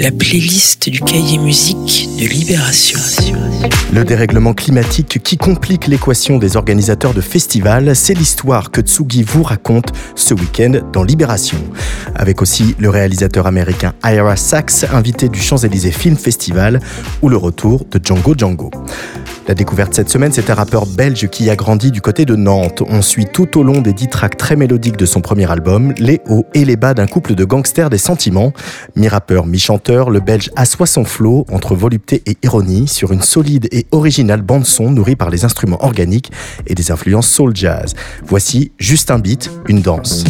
la playlist du cahier musique de Libération. Le dérèglement climatique qui complique l'équation des organisateurs de festivals, c'est l'histoire que Tsugi vous raconte ce week-end dans Libération. Avec aussi le réalisateur américain Ira Sachs, invité du Champs-Élysées Film Festival, ou le retour de Django Django. La découverte cette semaine, c'est un rappeur belge qui a grandi du côté de Nantes. On suit tout au long des dix tracks très mélodiques de son premier album, les hauts et les bas d'un couple de gangsters des sentiments. Mi-rappeur, mi-chanteur, le belge assoit son flow entre volupté et ironie sur une solide et originale bande-son nourrie par les instruments organiques et des influences soul jazz. Voici juste un beat, une danse.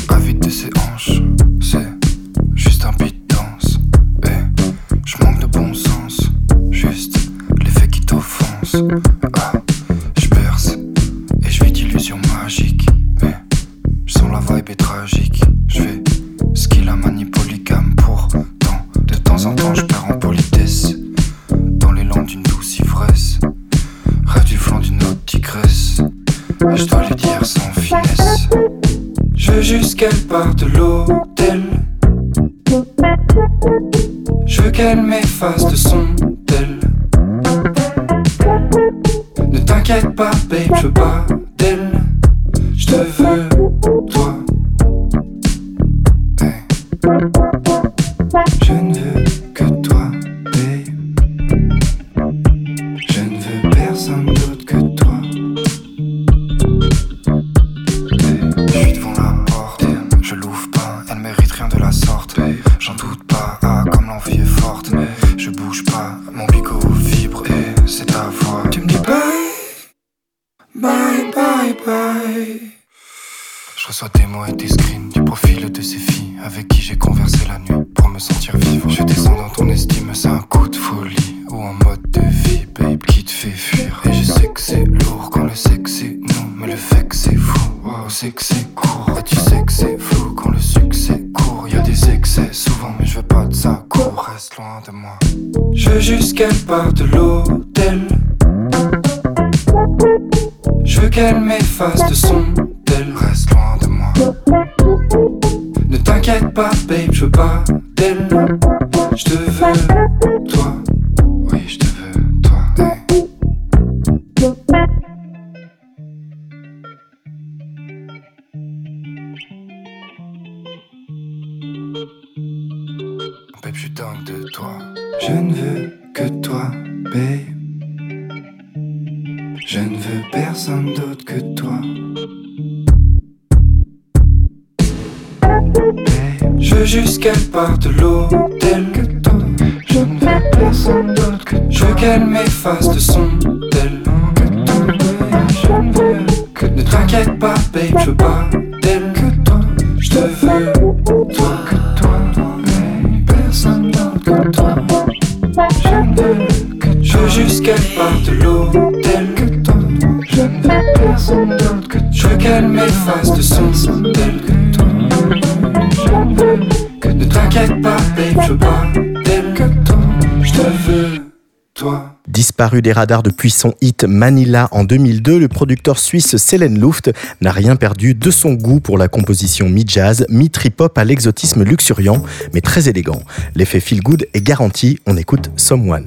De l'hôtel. Je veux qu'elle m'efface reçois des mots et des screens du profil de ces filles avec qui j'ai conversé la nuit pour me sentir vivre. Je descends dans ton estime, c'est un coup de folie ou un mode de vie, babe, qui te fait fuir. Et je sais que c'est lourd quand le sexe c'est nous, mais le fait que c'est fou, wow, c'est que c'est court. Tu sais que c'est flou quand le succès court. Y a des excès souvent, mais je veux pas de ça court. Reste loin de moi. Je veux juste qu'elle parte de l'hôtel. Je veux qu'elle m'efface de son t'inquiète pas, babe, je veux pas d'elle. Je te veux, toi. Que Je veux juste qu'elle parte de l'hôtel que toi. Je ne veux personne d'autre que toi. Je veux qu'elle m'efface de son tel que toi. Je ne veux que Ne t'inquiète pas, babe, je veux pas d'elle que toi. Je te veux, toi. Disparu des radars depuis son hit Manila en 2002, le producteur suisse Selen Luft n'a rien perdu de son goût pour la composition mi-jazz, mi-trip-hop à l'exotisme luxuriant, mais très élégant. L'effet feel good est garanti, on écoute Someone.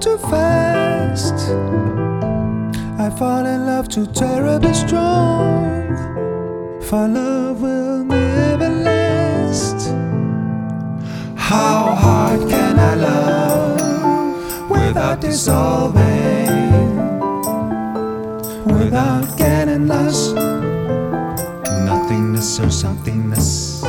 Too fast. I fall in love too terribly strong. For love will never last. How hard can I love without dissolving? Without getting lost, nothingness or somethingness.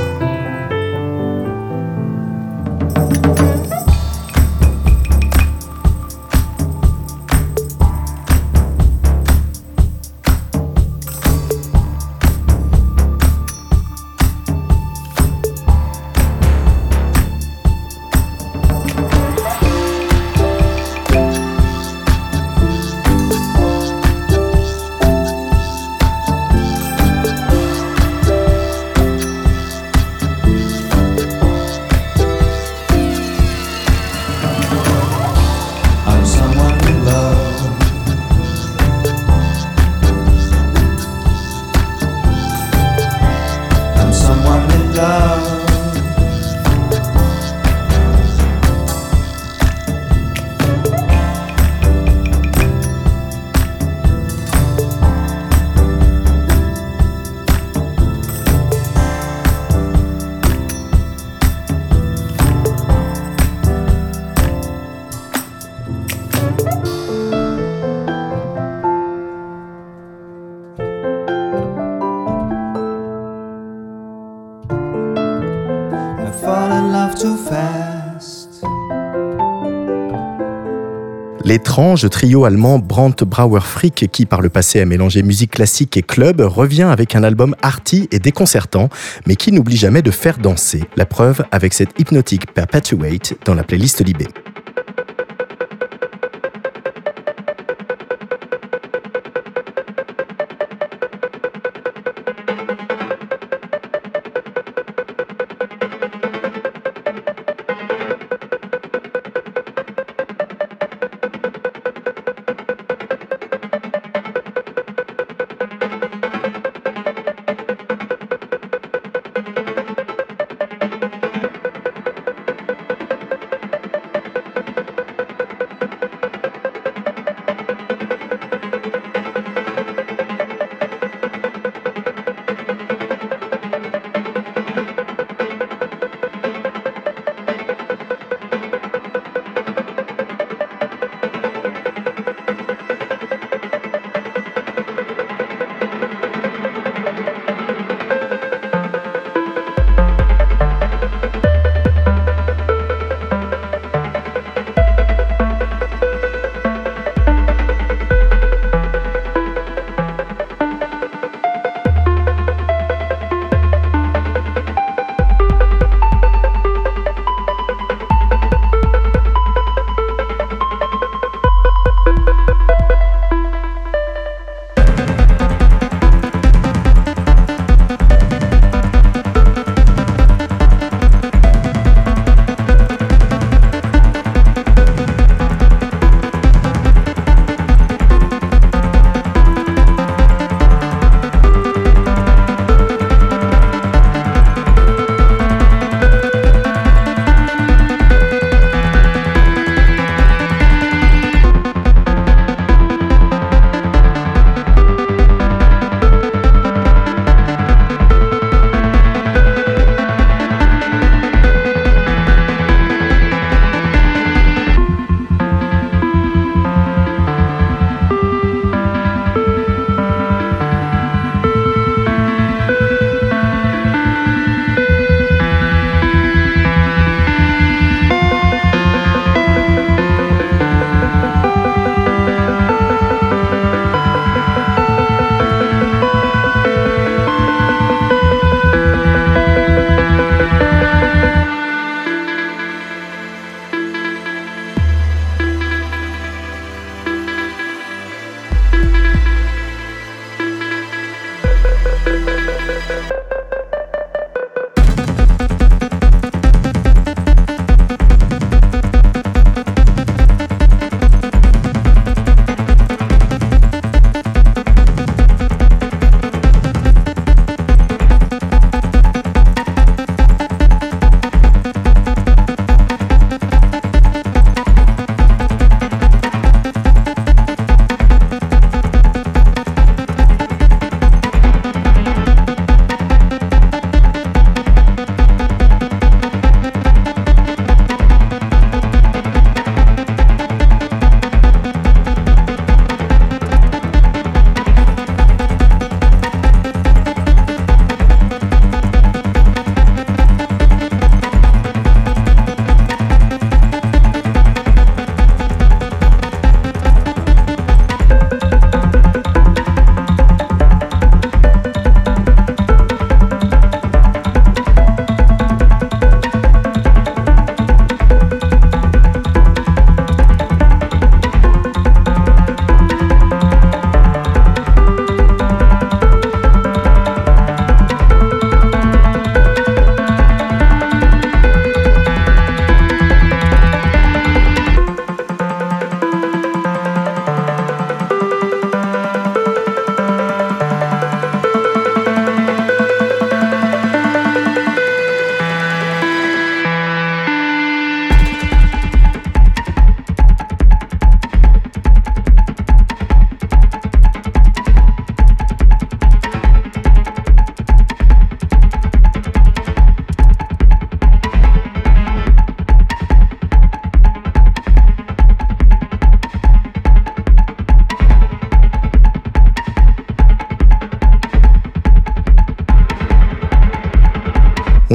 L'étrange trio allemand Brandt Brauer Frick, qui par le passé a mélangé musique classique et club, revient avec un album arty et déconcertant, mais qui n'oublie jamais de faire danser. La preuve avec cette hypnotique Perpetuate dans la playlist Libé.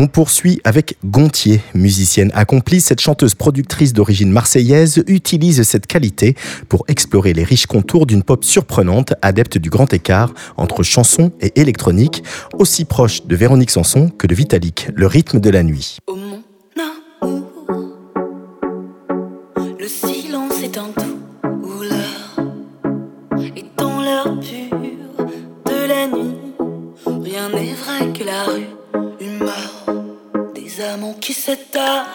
On poursuit avec Gontier, musicienne accomplie. Cette chanteuse productrice d'origine marseillaise utilise cette qualité pour explorer les riches contours d'une pop surprenante, adepte du grand écart entre chanson et électronique, aussi proche de Véronique Sanson que de Vitalik, le rythme de la nuit. Qui s'éteint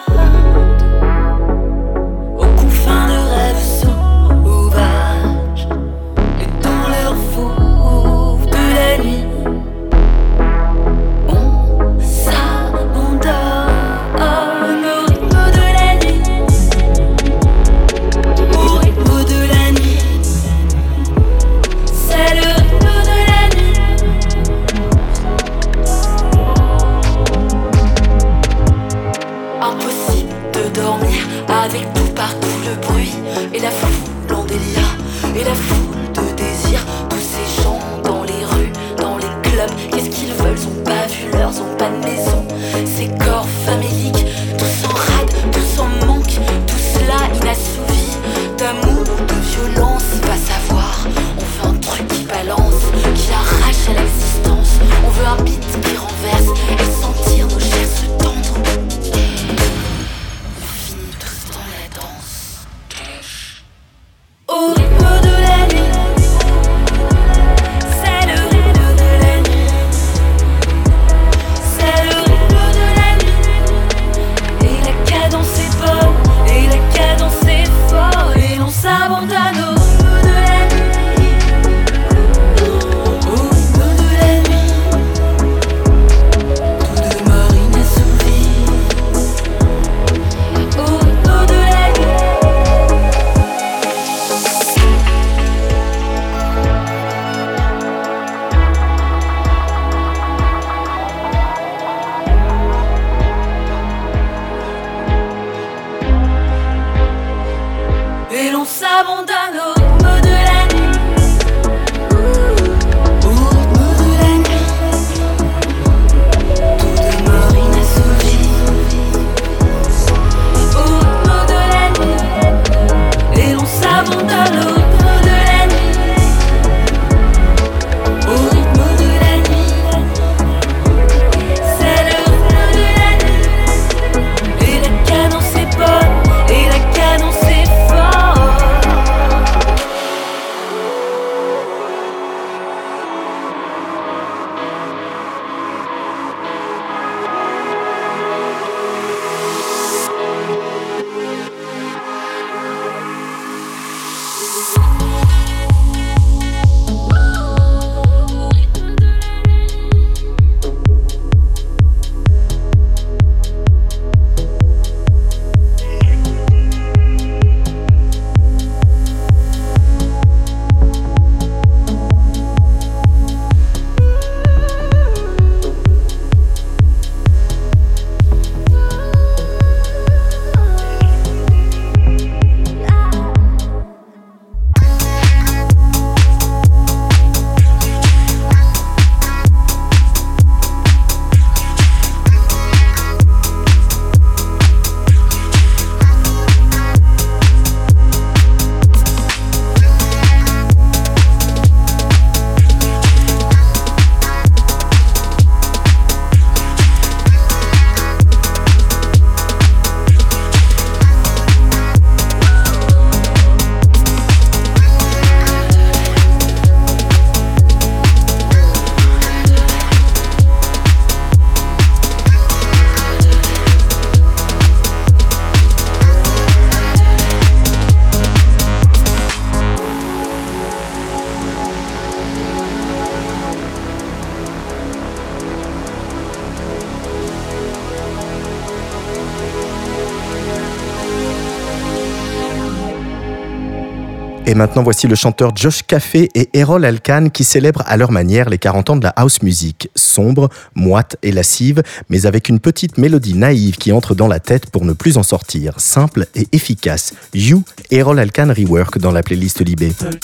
Et maintenant, voici le chanteur Josh Café et Erol Alkan qui célèbrent à leur manière les 40 ans de la house music. Sombre, moite et lascive, mais avec une petite mélodie naïve qui entre dans la tête pour ne plus en sortir. Simple et efficace. You, Erol Alkan Rework dans la playlist Libé. 30,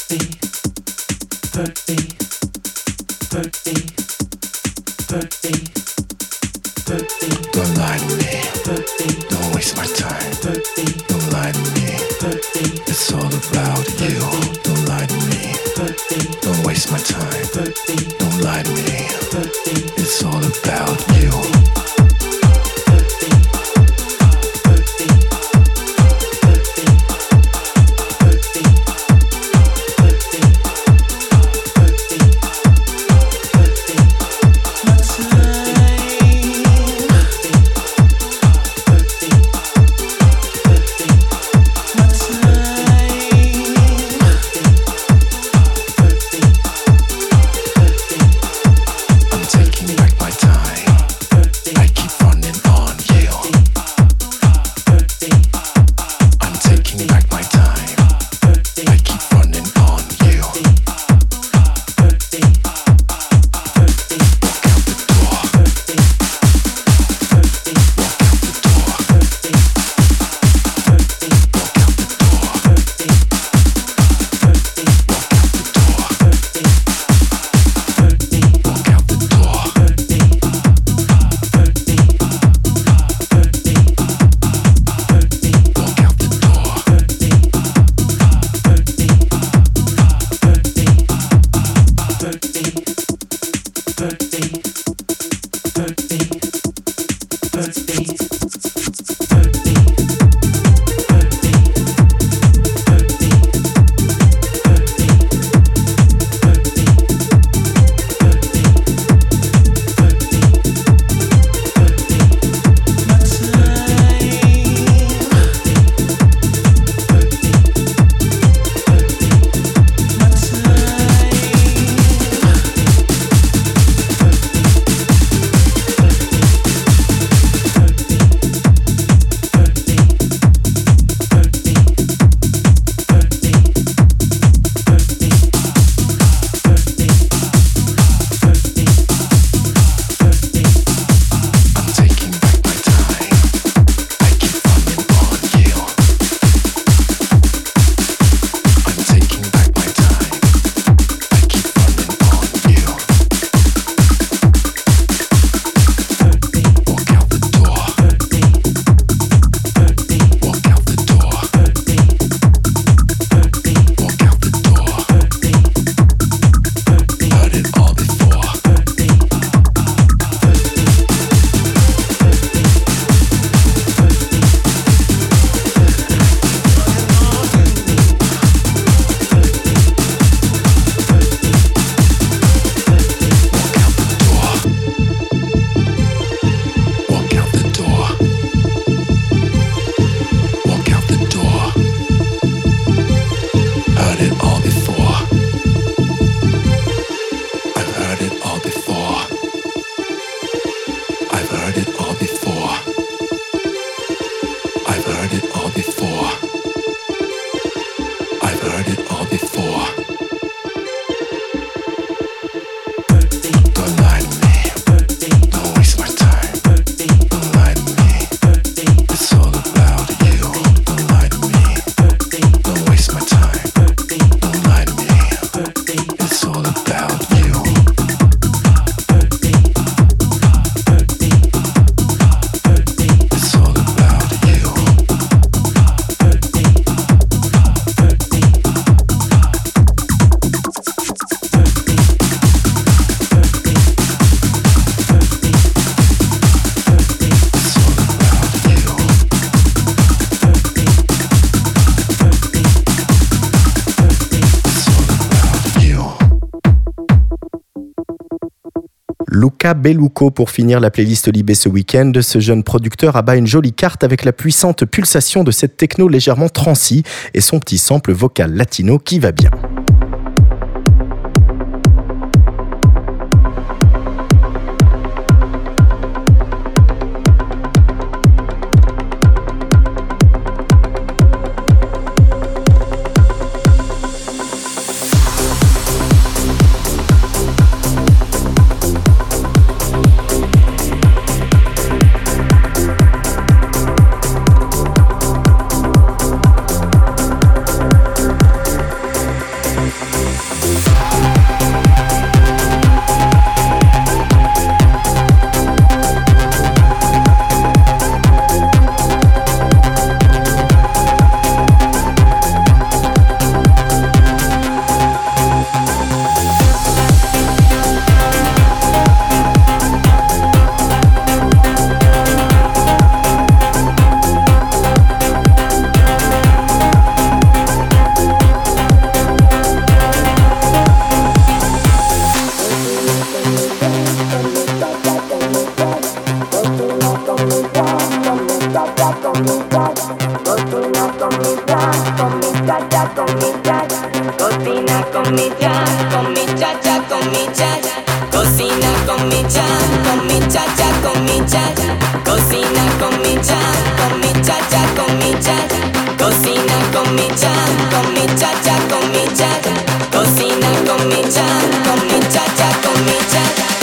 30, 30, my time. Don't lie to me. It's all about you. Luca Bellucco pour finir la playlist Libé ce week-end. Ce jeune producteur abat une jolie carte avec la puissante pulsation de cette techno légèrement transie et son petit sample vocal latino qui va bien. con mi chacha, cocina con mi chacha, con mi chacha, con mi chacha, cocina con mi chacha, con mi chacha, con mi chacha, cocina con mi chacha, con mi chacha, con mi chacha, cocina con mi chacha, con mi chacha, con mi chacha.